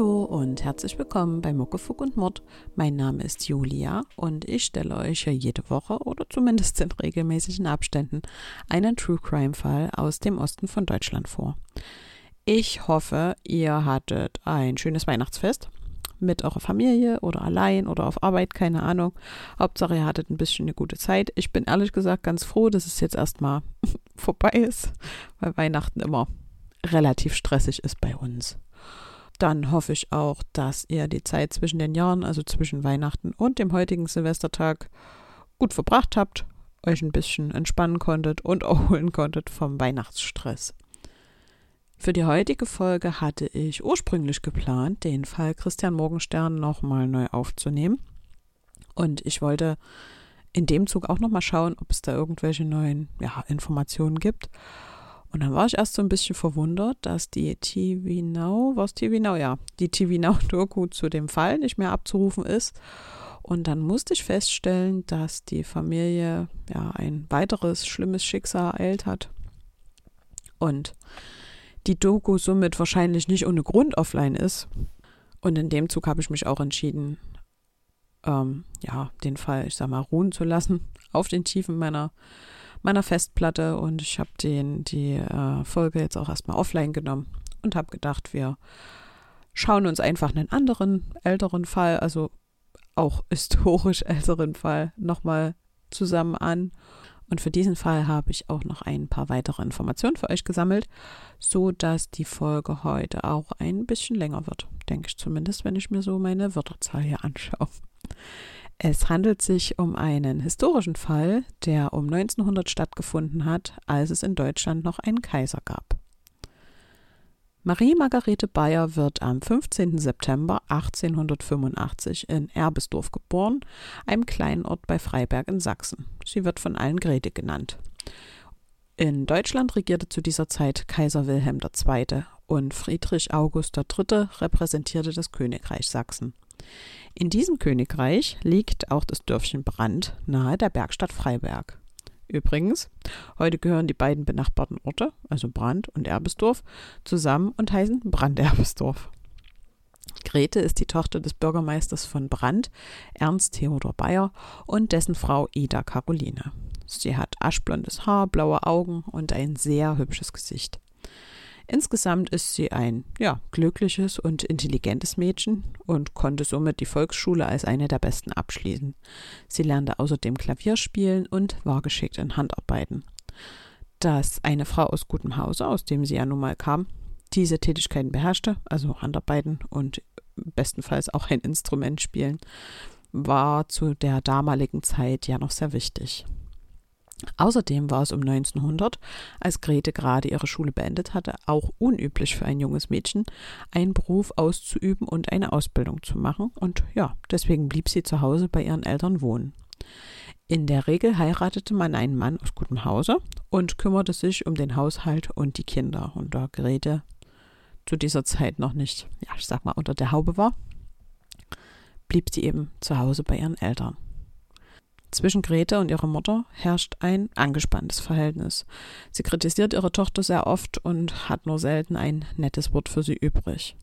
Hallo und herzlich willkommen bei Muckefuck und Mord. Mein Name ist Julia und ich stelle euch ja jede Woche oder zumindest in regelmäßigen Abständen einen True Crime Fall aus dem Osten von Deutschland vor. Ich hoffe, ihr hattet ein schönes Weihnachtsfest mit eurer Familie oder allein oder auf Arbeit, keine Ahnung. Hauptsache, ihr hattet ein bisschen eine gute Zeit. Ich bin ehrlich gesagt ganz froh, dass es jetzt erstmal vorbei ist, weil Weihnachten immer relativ stressig ist bei uns dann hoffe ich auch, dass ihr die Zeit zwischen den Jahren, also zwischen Weihnachten und dem heutigen Silvestertag, gut verbracht habt, euch ein bisschen entspannen konntet und erholen konntet vom Weihnachtsstress. Für die heutige Folge hatte ich ursprünglich geplant, den Fall Christian Morgenstern nochmal neu aufzunehmen. Und ich wollte in dem Zug auch nochmal schauen, ob es da irgendwelche neuen ja, Informationen gibt. Und dann war ich erst so ein bisschen verwundert, dass die TV Now, was TV Now? Ja, die TV Now Doku zu dem Fall nicht mehr abzurufen ist. Und dann musste ich feststellen, dass die Familie ja ein weiteres schlimmes Schicksal ereilt hat. Und die Doku somit wahrscheinlich nicht ohne Grund offline ist. Und in dem Zug habe ich mich auch entschieden, ähm, ja, den Fall, ich sag mal, ruhen zu lassen auf den Tiefen meiner meiner Festplatte und ich habe den die äh, Folge jetzt auch erstmal offline genommen und habe gedacht, wir schauen uns einfach einen anderen älteren Fall, also auch historisch älteren Fall nochmal zusammen an. Und für diesen Fall habe ich auch noch ein paar weitere Informationen für euch gesammelt, so dass die Folge heute auch ein bisschen länger wird, denke ich zumindest, wenn ich mir so meine Wörterzahl hier anschaue. Es handelt sich um einen historischen Fall, der um 1900 stattgefunden hat, als es in Deutschland noch einen Kaiser gab. Marie Margarete Bayer wird am 15. September 1885 in Erbesdorf geboren, einem kleinen Ort bei Freiberg in Sachsen. Sie wird von allen Grete genannt. In Deutschland regierte zu dieser Zeit Kaiser Wilhelm II. und Friedrich August III. repräsentierte das Königreich Sachsen. In diesem Königreich liegt auch das Dörfchen Brand nahe der Bergstadt Freiberg. Übrigens, heute gehören die beiden benachbarten Orte, also Brand und Erbesdorf, zusammen und heißen Brand-Erbesdorf. Grete ist die Tochter des Bürgermeisters von Brand, Ernst Theodor Bayer, und dessen Frau Ida Caroline. Sie hat aschblondes Haar, blaue Augen und ein sehr hübsches Gesicht. Insgesamt ist sie ein ja, glückliches und intelligentes Mädchen und konnte somit die Volksschule als eine der besten abschließen. Sie lernte außerdem Klavier spielen und war geschickt in Handarbeiten. Dass eine Frau aus gutem Hause, aus dem sie ja nun mal kam, diese Tätigkeiten beherrschte, also Handarbeiten und bestenfalls auch ein Instrument spielen, war zu der damaligen Zeit ja noch sehr wichtig. Außerdem war es um 1900, als Grete gerade ihre Schule beendet hatte, auch unüblich für ein junges Mädchen, einen Beruf auszuüben und eine Ausbildung zu machen. Und ja, deswegen blieb sie zu Hause bei ihren Eltern wohnen. In der Regel heiratete man einen Mann aus gutem Hause und kümmerte sich um den Haushalt und die Kinder. Und da Grete zu dieser Zeit noch nicht, ja, ich sag mal, unter der Haube war, blieb sie eben zu Hause bei ihren Eltern. Zwischen Grete und ihrer Mutter herrscht ein angespanntes Verhältnis. Sie kritisiert ihre Tochter sehr oft und hat nur selten ein nettes Wort für sie übrig.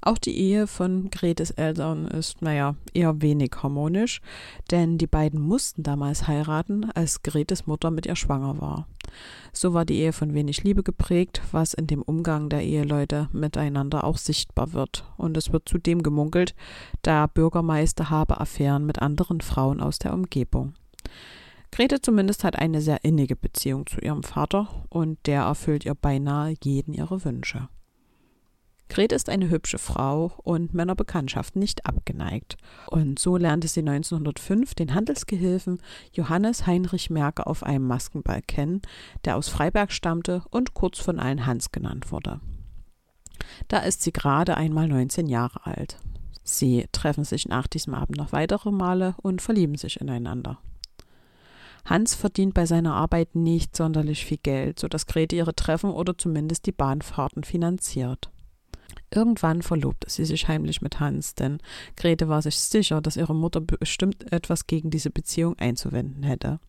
Auch die Ehe von Gretes Eltern ist, naja, eher wenig harmonisch, denn die beiden mussten damals heiraten, als Gretes Mutter mit ihr schwanger war. So war die Ehe von wenig Liebe geprägt, was in dem Umgang der Eheleute miteinander auch sichtbar wird. Und es wird zudem gemunkelt, der Bürgermeister habe Affären mit anderen Frauen aus der Umgebung. Grete zumindest hat eine sehr innige Beziehung zu ihrem Vater und der erfüllt ihr beinahe jeden ihre Wünsche. Gret ist eine hübsche Frau und Männerbekanntschaft nicht abgeneigt. Und so lernte sie 1905 den Handelsgehilfen Johannes Heinrich Merke auf einem Maskenball kennen, der aus Freiberg stammte und kurz von allen Hans genannt wurde. Da ist sie gerade einmal 19 Jahre alt. Sie treffen sich nach diesem Abend noch weitere Male und verlieben sich ineinander. Hans verdient bei seiner Arbeit nicht sonderlich viel Geld, sodass Grete ihre Treffen oder zumindest die Bahnfahrten finanziert. Irgendwann verlobte sie sich heimlich mit Hans, denn Grete war sich sicher, dass ihre Mutter bestimmt etwas gegen diese Beziehung einzuwenden hätte.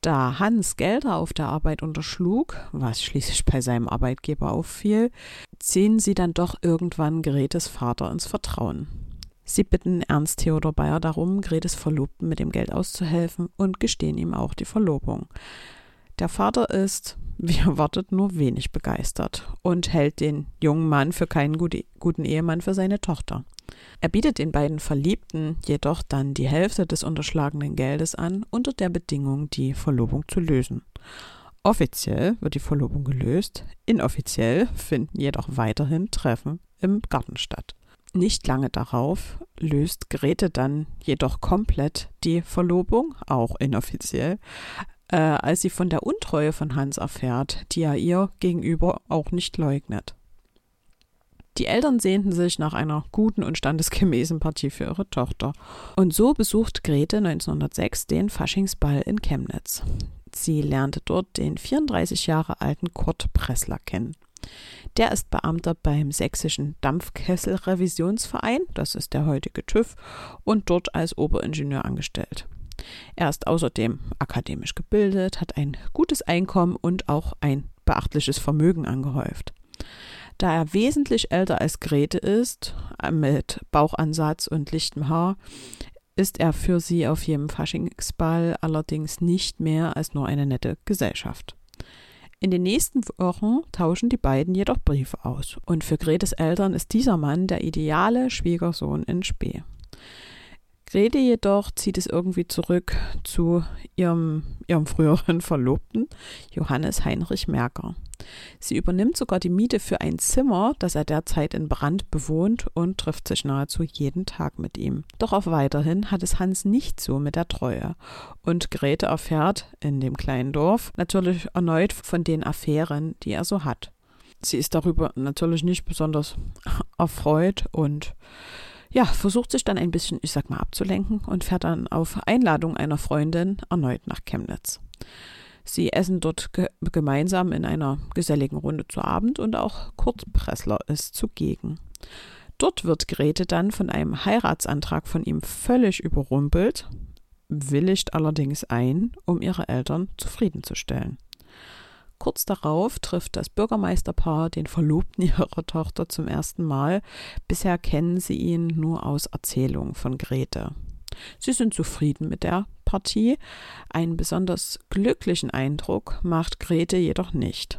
Da Hans Gelder auf der Arbeit unterschlug, was schließlich bei seinem Arbeitgeber auffiel, ziehen sie dann doch irgendwann Gretes Vater ins Vertrauen. Sie bitten Ernst Theodor Bayer darum, Gretes Verlobten mit dem Geld auszuhelfen und gestehen ihm auch die Verlobung. Der Vater ist, wie erwartet, nur wenig begeistert und hält den jungen Mann für keinen guten Ehemann für seine Tochter. Er bietet den beiden Verliebten jedoch dann die Hälfte des unterschlagenen Geldes an, unter der Bedingung, die Verlobung zu lösen. Offiziell wird die Verlobung gelöst, inoffiziell finden jedoch weiterhin Treffen im Garten statt. Nicht lange darauf löst Grete dann jedoch komplett die Verlobung, auch inoffiziell, äh, als sie von der Untreue von Hans erfährt, die er ihr gegenüber auch nicht leugnet. Die Eltern sehnten sich nach einer guten und standesgemäßen Partie für ihre Tochter. Und so besucht Grete 1906 den Faschingsball in Chemnitz. Sie lernte dort den 34 Jahre alten Kurt Pressler kennen. Der ist Beamter beim Sächsischen Dampfkesselrevisionsverein, das ist der heutige TÜV, und dort als Oberingenieur angestellt. Er ist außerdem akademisch gebildet, hat ein gutes Einkommen und auch ein beachtliches Vermögen angehäuft. Da er wesentlich älter als Grete ist, äh, mit Bauchansatz und lichtem Haar, ist er für sie auf jedem Faschingsball allerdings nicht mehr als nur eine nette Gesellschaft. In den nächsten Wochen tauschen die beiden jedoch Briefe aus, und für Gretes Eltern ist dieser Mann der ideale Schwiegersohn in Spee. Grete jedoch zieht es irgendwie zurück zu ihrem, ihrem früheren Verlobten, Johannes Heinrich Merker. Sie übernimmt sogar die Miete für ein Zimmer, das er derzeit in Brand bewohnt und trifft sich nahezu jeden Tag mit ihm. Doch auch weiterhin hat es Hans nicht so mit der Treue. Und Grete erfährt in dem kleinen Dorf natürlich erneut von den Affären, die er so hat. Sie ist darüber natürlich nicht besonders erfreut und ja, versucht sich dann ein bisschen, ich sag mal, abzulenken und fährt dann auf Einladung einer Freundin erneut nach Chemnitz. Sie essen dort ge gemeinsam in einer geselligen Runde zu Abend und auch Kurt Pressler ist zugegen. Dort wird Grete dann von einem Heiratsantrag von ihm völlig überrumpelt, willigt allerdings ein, um ihre Eltern zufriedenzustellen. Kurz darauf trifft das Bürgermeisterpaar den Verlobten ihrer Tochter zum ersten Mal. Bisher kennen sie ihn nur aus Erzählungen von Grete. Sie sind zufrieden mit der Partie. Einen besonders glücklichen Eindruck macht Grete jedoch nicht.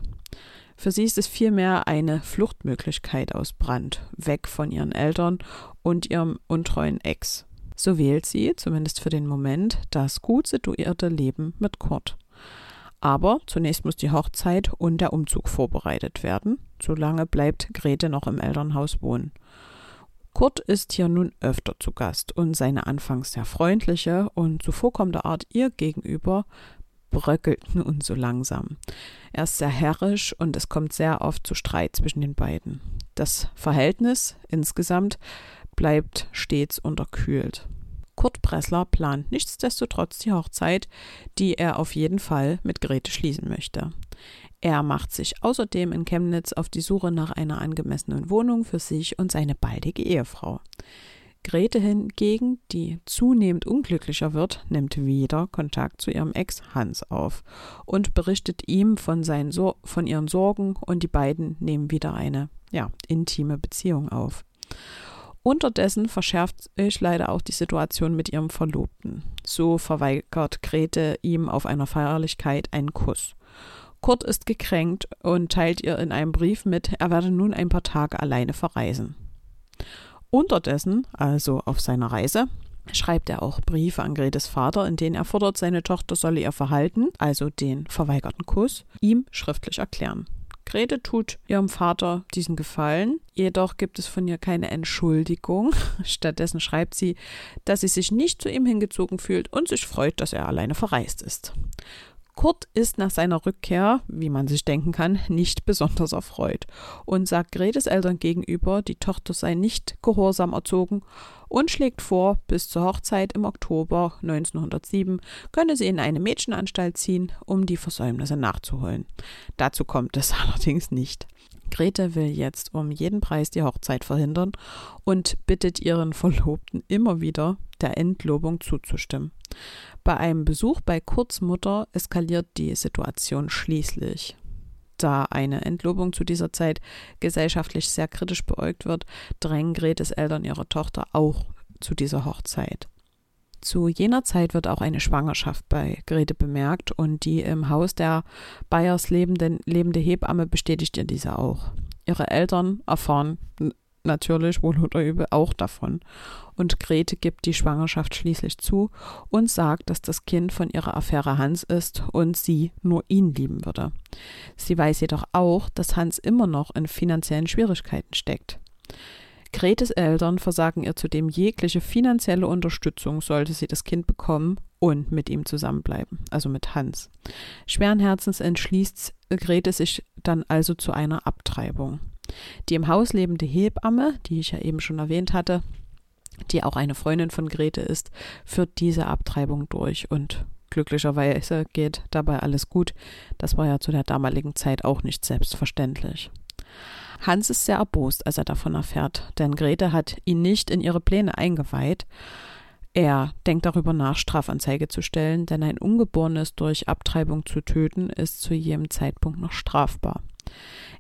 Für sie ist es vielmehr eine Fluchtmöglichkeit aus Brand, weg von ihren Eltern und ihrem untreuen Ex. So wählt sie, zumindest für den Moment, das gut situierte Leben mit Kurt. Aber zunächst muss die Hochzeit und der Umzug vorbereitet werden. Solange bleibt Grete noch im Elternhaus wohnen. Kurt ist hier nun öfter zu Gast und seine anfangs sehr freundliche und zuvorkommende Art ihr gegenüber bröckelt nun so langsam. Er ist sehr herrisch und es kommt sehr oft zu Streit zwischen den beiden. Das Verhältnis insgesamt bleibt stets unterkühlt. Kurt Pressler plant nichtsdestotrotz die Hochzeit, die er auf jeden Fall mit Grete schließen möchte. Er macht sich außerdem in Chemnitz auf die Suche nach einer angemessenen Wohnung für sich und seine baldige Ehefrau. Grete hingegen, die zunehmend unglücklicher wird, nimmt wieder Kontakt zu ihrem Ex Hans auf und berichtet ihm von, seinen so von ihren Sorgen und die beiden nehmen wieder eine ja, intime Beziehung auf. Unterdessen verschärft sich leider auch die Situation mit ihrem Verlobten. So verweigert Grete ihm auf einer Feierlichkeit einen Kuss. Kurt ist gekränkt und teilt ihr in einem Brief mit, er werde nun ein paar Tage alleine verreisen. Unterdessen, also auf seiner Reise, schreibt er auch Briefe an Gretes Vater, in denen er fordert, seine Tochter solle ihr Verhalten, also den verweigerten Kuss, ihm schriftlich erklären. Grete tut ihrem Vater diesen Gefallen, jedoch gibt es von ihr keine Entschuldigung. Stattdessen schreibt sie, dass sie sich nicht zu ihm hingezogen fühlt und sich freut, dass er alleine verreist ist. Kurt ist nach seiner Rückkehr, wie man sich denken kann, nicht besonders erfreut und sagt Gretes Eltern gegenüber, die Tochter sei nicht gehorsam erzogen und schlägt vor, bis zur Hochzeit im Oktober 1907 könne sie in eine Mädchenanstalt ziehen, um die Versäumnisse nachzuholen. Dazu kommt es allerdings nicht. Grete will jetzt um jeden Preis die Hochzeit verhindern und bittet ihren Verlobten immer wieder, der Entlobung zuzustimmen. Bei einem Besuch bei Kurts Mutter eskaliert die Situation schließlich. Da eine Entlobung zu dieser Zeit gesellschaftlich sehr kritisch beäugt wird, drängen Gretes Eltern ihre Tochter auch zu dieser Hochzeit. Zu jener Zeit wird auch eine Schwangerschaft bei Grete bemerkt und die im Haus der Bayers lebende, lebende Hebamme bestätigt ihr diese auch. Ihre Eltern erfahren natürlich wohl oder übel auch davon. Und Grete gibt die Schwangerschaft schließlich zu und sagt, dass das Kind von ihrer Affäre Hans ist und sie nur ihn lieben würde. Sie weiß jedoch auch, dass Hans immer noch in finanziellen Schwierigkeiten steckt. Gretes Eltern versagen ihr zudem jegliche finanzielle Unterstützung, sollte sie das Kind bekommen und mit ihm zusammenbleiben, also mit Hans. Schweren Herzens entschließt Grete sich dann also zu einer Abtreibung. Die im Haus lebende Hebamme, die ich ja eben schon erwähnt hatte, die auch eine Freundin von Grete ist, führt diese Abtreibung durch und glücklicherweise geht dabei alles gut. Das war ja zu der damaligen Zeit auch nicht selbstverständlich. Hans ist sehr erbost, als er davon erfährt, denn Grete hat ihn nicht in ihre Pläne eingeweiht. Er denkt darüber nach, Strafanzeige zu stellen, denn ein Ungeborenes durch Abtreibung zu töten ist zu jedem Zeitpunkt noch strafbar.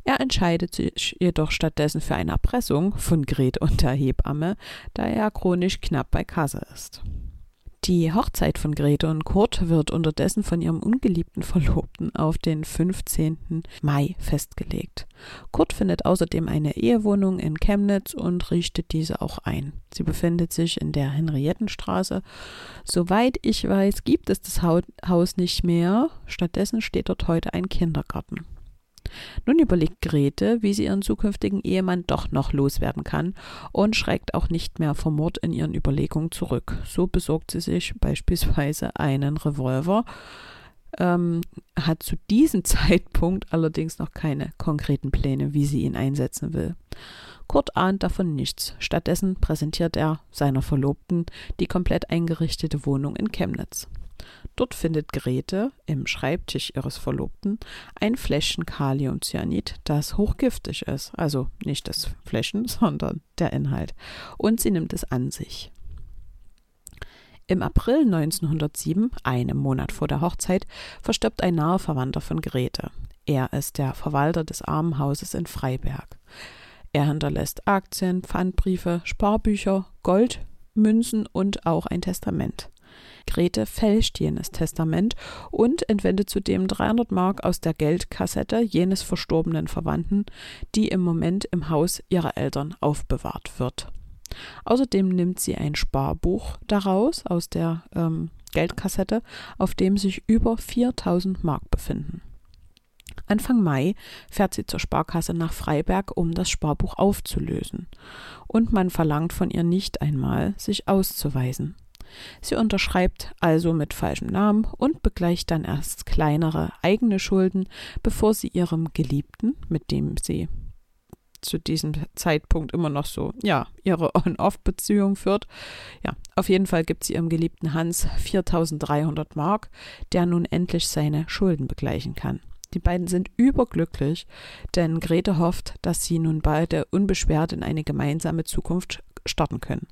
Er entscheidet sich jedoch stattdessen für eine Erpressung von Grete und der Hebamme, da er chronisch knapp bei Kasse ist. Die Hochzeit von Grete und Kurt wird unterdessen von ihrem ungeliebten Verlobten auf den 15. Mai festgelegt. Kurt findet außerdem eine Ehewohnung in Chemnitz und richtet diese auch ein. Sie befindet sich in der Henriettenstraße. Soweit ich weiß, gibt es das Haus nicht mehr. Stattdessen steht dort heute ein Kindergarten. Nun überlegt Grete, wie sie ihren zukünftigen Ehemann doch noch loswerden kann und schreckt auch nicht mehr vom Mord in ihren Überlegungen zurück. So besorgt sie sich beispielsweise einen Revolver, ähm, hat zu diesem Zeitpunkt allerdings noch keine konkreten Pläne, wie sie ihn einsetzen will. Kurt ahnt davon nichts. Stattdessen präsentiert er seiner Verlobten die komplett eingerichtete Wohnung in Chemnitz. Dort findet Grete im Schreibtisch ihres Verlobten ein Fläschchen Kaliumcyanid, das hochgiftig ist. Also nicht das Fläschchen, sondern der Inhalt. Und sie nimmt es an sich. Im April 1907, einem Monat vor der Hochzeit, verstirbt ein naher Verwandter von Grete. Er ist der Verwalter des Armenhauses in Freiberg. Er hinterlässt Aktien, Pfandbriefe, Sparbücher, Gold, Münzen und auch ein Testament. Grete fälscht jenes Testament und entwendet zudem 300 Mark aus der Geldkassette jenes verstorbenen Verwandten, die im Moment im Haus ihrer Eltern aufbewahrt wird. Außerdem nimmt sie ein Sparbuch daraus aus der ähm, Geldkassette, auf dem sich über 4000 Mark befinden. Anfang Mai fährt sie zur Sparkasse nach Freiberg, um das Sparbuch aufzulösen. Und man verlangt von ihr nicht einmal, sich auszuweisen. Sie unterschreibt also mit falschem Namen und begleicht dann erst kleinere eigene Schulden, bevor sie ihrem Geliebten, mit dem sie zu diesem Zeitpunkt immer noch so, ja, ihre On-Off-Beziehung führt. Ja, auf jeden Fall gibt sie ihrem geliebten Hans 4300 Mark, der nun endlich seine Schulden begleichen kann. Die beiden sind überglücklich, denn Grete hofft, dass sie nun beide unbeschwert in eine gemeinsame Zukunft starten können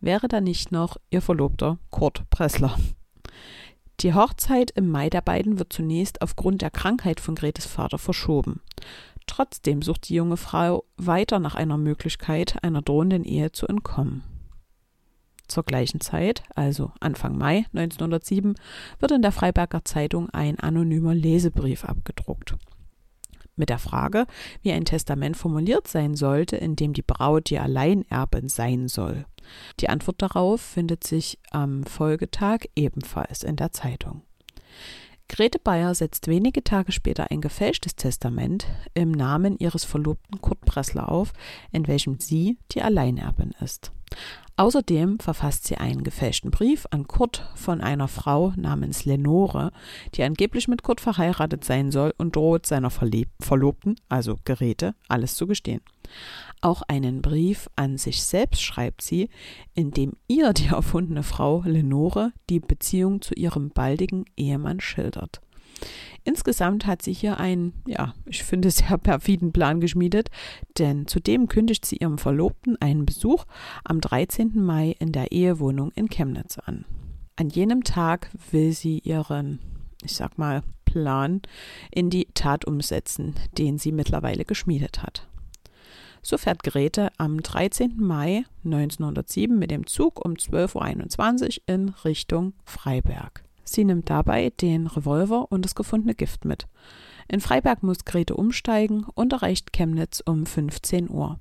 wäre da nicht noch ihr Verlobter Kurt Pressler. Die Hochzeit im Mai der beiden wird zunächst aufgrund der Krankheit von Gretes Vater verschoben. Trotzdem sucht die junge Frau weiter nach einer Möglichkeit, einer drohenden Ehe zu entkommen. Zur gleichen Zeit, also Anfang Mai 1907, wird in der Freiberger Zeitung ein anonymer Lesebrief abgedruckt mit der Frage, wie ein Testament formuliert sein sollte, in dem die Braut die Alleinerbin sein soll. Die Antwort darauf findet sich am Folgetag ebenfalls in der Zeitung. Grete Bayer setzt wenige Tage später ein gefälschtes Testament im Namen ihres Verlobten Kurt Pressler auf, in welchem sie die Alleinerbin ist. Außerdem verfasst sie einen gefälschten Brief an Kurt von einer Frau namens Lenore, die angeblich mit Kurt verheiratet sein soll und droht seiner Verlobten, also Geräte, alles zu gestehen. Auch einen Brief an sich selbst schreibt sie, in dem ihr die erfundene Frau Lenore die Beziehung zu ihrem baldigen Ehemann schildert. Insgesamt hat sie hier einen, ja, ich finde, sehr perfiden Plan geschmiedet, denn zudem kündigt sie ihrem Verlobten einen Besuch am 13. Mai in der Ehewohnung in Chemnitz an. An jenem Tag will sie ihren, ich sag mal, Plan in die Tat umsetzen, den sie mittlerweile geschmiedet hat. So fährt Grete am 13. Mai 1907 mit dem Zug um 12.21 Uhr in Richtung Freiberg. Sie nimmt dabei den Revolver und das gefundene Gift mit. In Freiberg muss Grete umsteigen und erreicht Chemnitz um 15 Uhr.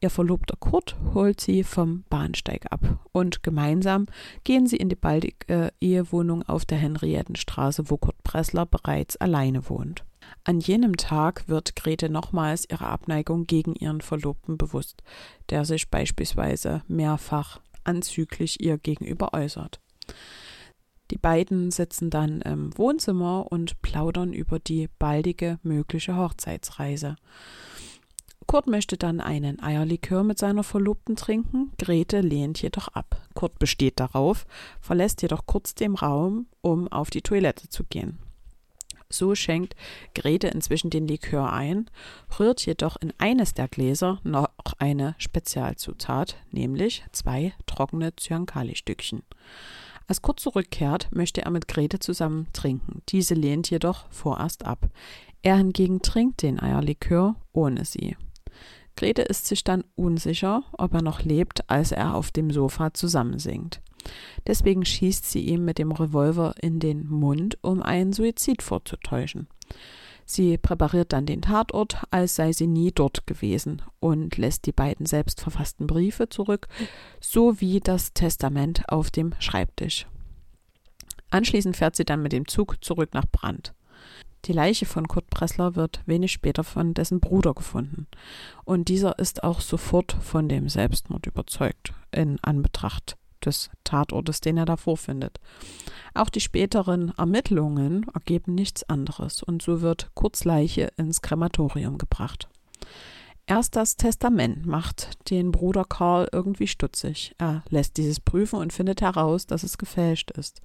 Ihr Verlobter Kurt holt sie vom Bahnsteig ab und gemeinsam gehen sie in die baldige Ehewohnung auf der Henriettenstraße, wo Kurt Pressler bereits alleine wohnt. An jenem Tag wird Grete nochmals ihre Abneigung gegen ihren Verlobten bewusst, der sich beispielsweise mehrfach anzüglich ihr gegenüber äußert. Die beiden sitzen dann im Wohnzimmer und plaudern über die baldige mögliche Hochzeitsreise. Kurt möchte dann einen Eierlikör mit seiner Verlobten trinken, Grete lehnt jedoch ab. Kurt besteht darauf, verlässt jedoch kurz den Raum, um auf die Toilette zu gehen. So schenkt Grete inzwischen den Likör ein, rührt jedoch in eines der Gläser noch eine Spezialzutat, nämlich zwei trockene Zyankali-Stückchen. Als Kurt zurückkehrt, möchte er mit Grete zusammen trinken. Diese lehnt jedoch vorerst ab. Er hingegen trinkt den Eierlikör ohne sie. Grete ist sich dann unsicher, ob er noch lebt, als er auf dem Sofa zusammensinkt. Deswegen schießt sie ihm mit dem Revolver in den Mund, um einen Suizid vorzutäuschen. Sie präpariert dann den Tatort, als sei sie nie dort gewesen und lässt die beiden selbst verfassten Briefe zurück, sowie das Testament auf dem Schreibtisch. Anschließend fährt sie dann mit dem Zug zurück nach Brand. Die Leiche von Kurt Pressler wird wenig später von dessen Bruder gefunden. Und dieser ist auch sofort von dem Selbstmord überzeugt, in Anbetracht des Tatortes, den er da vorfindet. Auch die späteren Ermittlungen ergeben nichts anderes und so wird Kurts Leiche ins Krematorium gebracht. Erst das Testament macht den Bruder Karl irgendwie stutzig. Er lässt dieses prüfen und findet heraus, dass es gefälscht ist.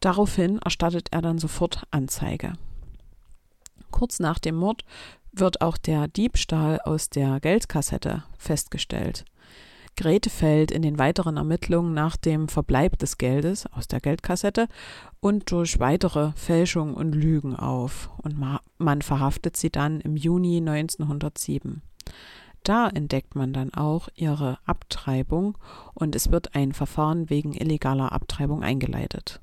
Daraufhin erstattet er dann sofort Anzeige. Kurz nach dem Mord wird auch der Diebstahl aus der Geldkassette festgestellt. Grete fällt in den weiteren Ermittlungen nach dem Verbleib des Geldes aus der Geldkassette und durch weitere Fälschungen und Lügen auf und man verhaftet sie dann im Juni 1907. Da entdeckt man dann auch ihre Abtreibung und es wird ein Verfahren wegen illegaler Abtreibung eingeleitet.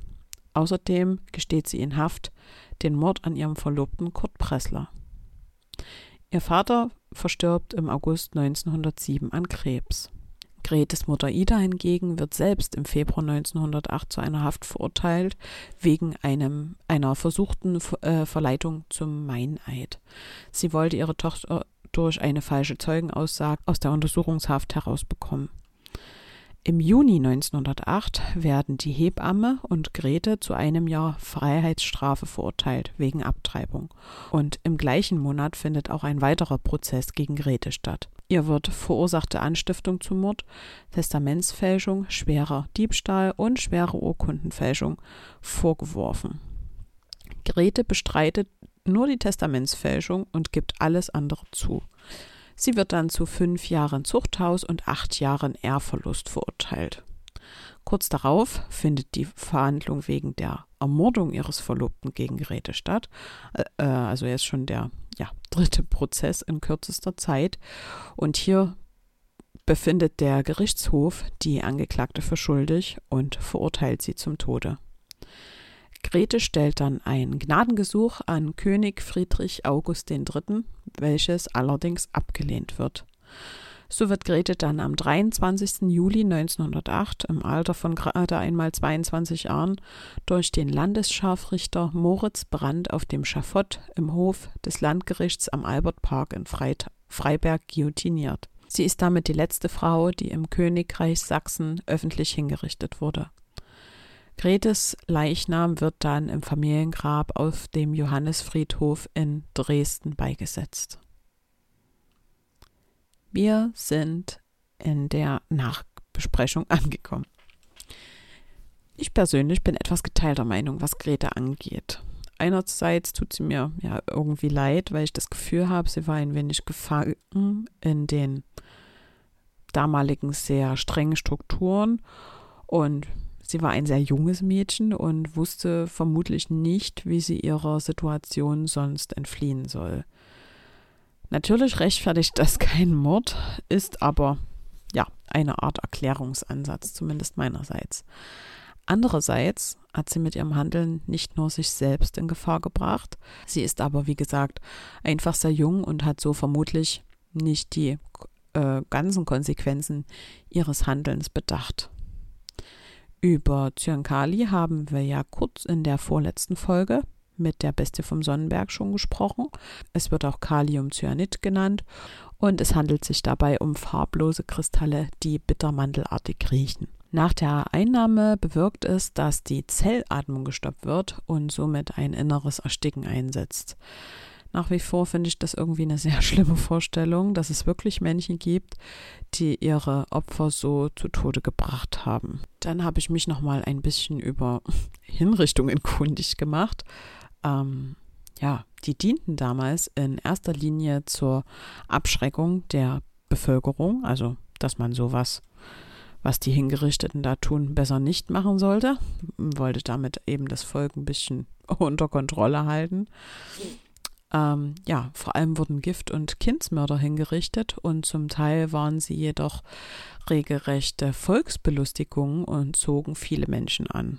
Außerdem gesteht sie in Haft den Mord an ihrem Verlobten Kurt Pressler. Ihr Vater verstirbt im August 1907 an Krebs. Gretes Mutter Ida hingegen wird selbst im Februar 1908 zu einer Haft verurteilt wegen einem, einer versuchten äh, Verleitung zum Meineid. Sie wollte ihre Tochter durch eine falsche Zeugenaussage aus der Untersuchungshaft herausbekommen. Im Juni 1908 werden die Hebamme und Grete zu einem Jahr Freiheitsstrafe verurteilt wegen Abtreibung. Und im gleichen Monat findet auch ein weiterer Prozess gegen Grete statt. Ihr wird verursachte Anstiftung zum Mord, Testamentsfälschung, schwerer Diebstahl und schwere Urkundenfälschung vorgeworfen. Grete bestreitet nur die Testamentsfälschung und gibt alles andere zu. Sie wird dann zu fünf Jahren Zuchthaus und acht Jahren Ehrverlust verurteilt. Kurz darauf findet die Verhandlung wegen der Ermordung ihres Verlobten gegen Grete statt. Äh, also jetzt schon der ja, dritte Prozess in kürzester Zeit. Und hier befindet der Gerichtshof die Angeklagte für schuldig und verurteilt sie zum Tode. Grete stellt dann ein Gnadengesuch an König Friedrich August III., welches allerdings abgelehnt wird. So wird Grete dann am 23. Juli 1908 im Alter von gerade einmal 22 Jahren durch den Landesscharfrichter Moritz Brandt auf dem Schafott im Hof des Landgerichts am Albertpark in Freiberg guillotiniert. Sie ist damit die letzte Frau, die im Königreich Sachsen öffentlich hingerichtet wurde. Gretes Leichnam wird dann im Familiengrab auf dem Johannesfriedhof in Dresden beigesetzt. Wir sind in der Nachbesprechung angekommen. Ich persönlich bin etwas geteilter Meinung, was Grete angeht. Einerseits tut sie mir ja irgendwie leid, weil ich das Gefühl habe, sie war ein wenig gefangen in den damaligen sehr strengen Strukturen und Sie war ein sehr junges Mädchen und wusste vermutlich nicht, wie sie ihrer Situation sonst entfliehen soll. Natürlich rechtfertigt das kein Mord, ist aber ja eine Art Erklärungsansatz, zumindest meinerseits. Andererseits hat sie mit ihrem Handeln nicht nur sich selbst in Gefahr gebracht, sie ist aber, wie gesagt, einfach sehr jung und hat so vermutlich nicht die äh, ganzen Konsequenzen ihres Handelns bedacht. Über Zyankali haben wir ja kurz in der vorletzten Folge mit der Bestie vom Sonnenberg schon gesprochen. Es wird auch Kaliumcyanid genannt und es handelt sich dabei um farblose Kristalle, die bittermandelartig riechen. Nach der Einnahme bewirkt es, dass die Zellatmung gestoppt wird und somit ein inneres Ersticken einsetzt. Nach wie vor finde ich das irgendwie eine sehr schlimme Vorstellung, dass es wirklich Männchen gibt, die ihre Opfer so zu Tode gebracht haben. Dann habe ich mich noch mal ein bisschen über Hinrichtungen kundig gemacht. Ähm, ja, die dienten damals in erster Linie zur Abschreckung der Bevölkerung, also dass man sowas was die Hingerichteten da tun, besser nicht machen sollte. Wollte damit eben das Volk ein bisschen unter Kontrolle halten. Ähm, ja, vor allem wurden Gift- und Kindsmörder hingerichtet und zum Teil waren sie jedoch regelrechte Volksbelustigungen und zogen viele Menschen an.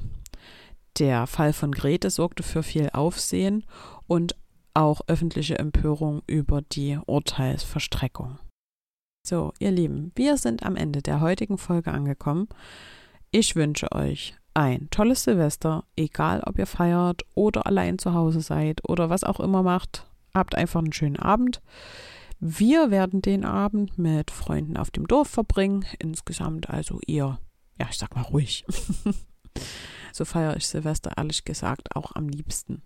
Der Fall von Grete sorgte für viel Aufsehen und auch öffentliche Empörung über die Urteilsverstreckung. So, ihr Lieben, wir sind am Ende der heutigen Folge angekommen. Ich wünsche euch ein tolles Silvester, egal ob ihr feiert oder allein zu Hause seid oder was auch immer macht. Habt einfach einen schönen Abend. Wir werden den Abend mit Freunden auf dem Dorf verbringen. Insgesamt also ihr, ja, ich sag mal ruhig. so feiere ich Silvester ehrlich gesagt auch am liebsten.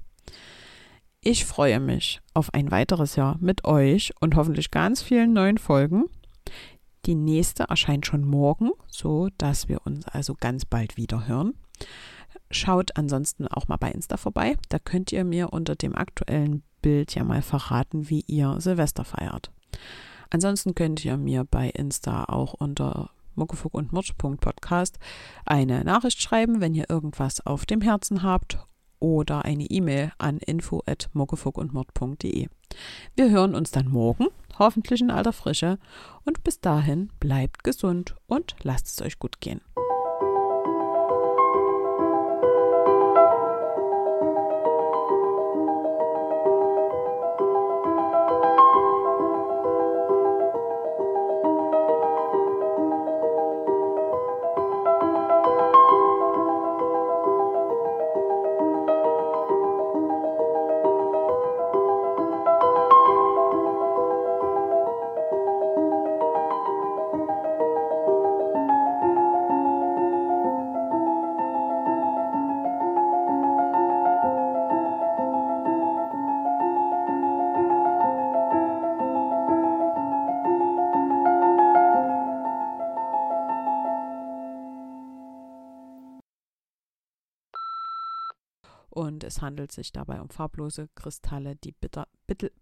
Ich freue mich auf ein weiteres Jahr mit euch und hoffentlich ganz vielen neuen Folgen. Die nächste erscheint schon morgen, so dass wir uns also ganz bald wieder hören. Schaut ansonsten auch mal bei Insta vorbei. Da könnt ihr mir unter dem aktuellen Bild ja mal verraten, wie ihr Silvester feiert. Ansonsten könnt ihr mir bei Insta auch unter muckefuck und Murch.podcast eine Nachricht schreiben, wenn ihr irgendwas auf dem Herzen habt oder eine E-Mail an info@muckefuckundmord.de. Wir hören uns dann morgen, hoffentlich in alter Frische und bis dahin bleibt gesund und lasst es euch gut gehen. Es handelt sich dabei um farblose Kristalle, die bitter, bitte,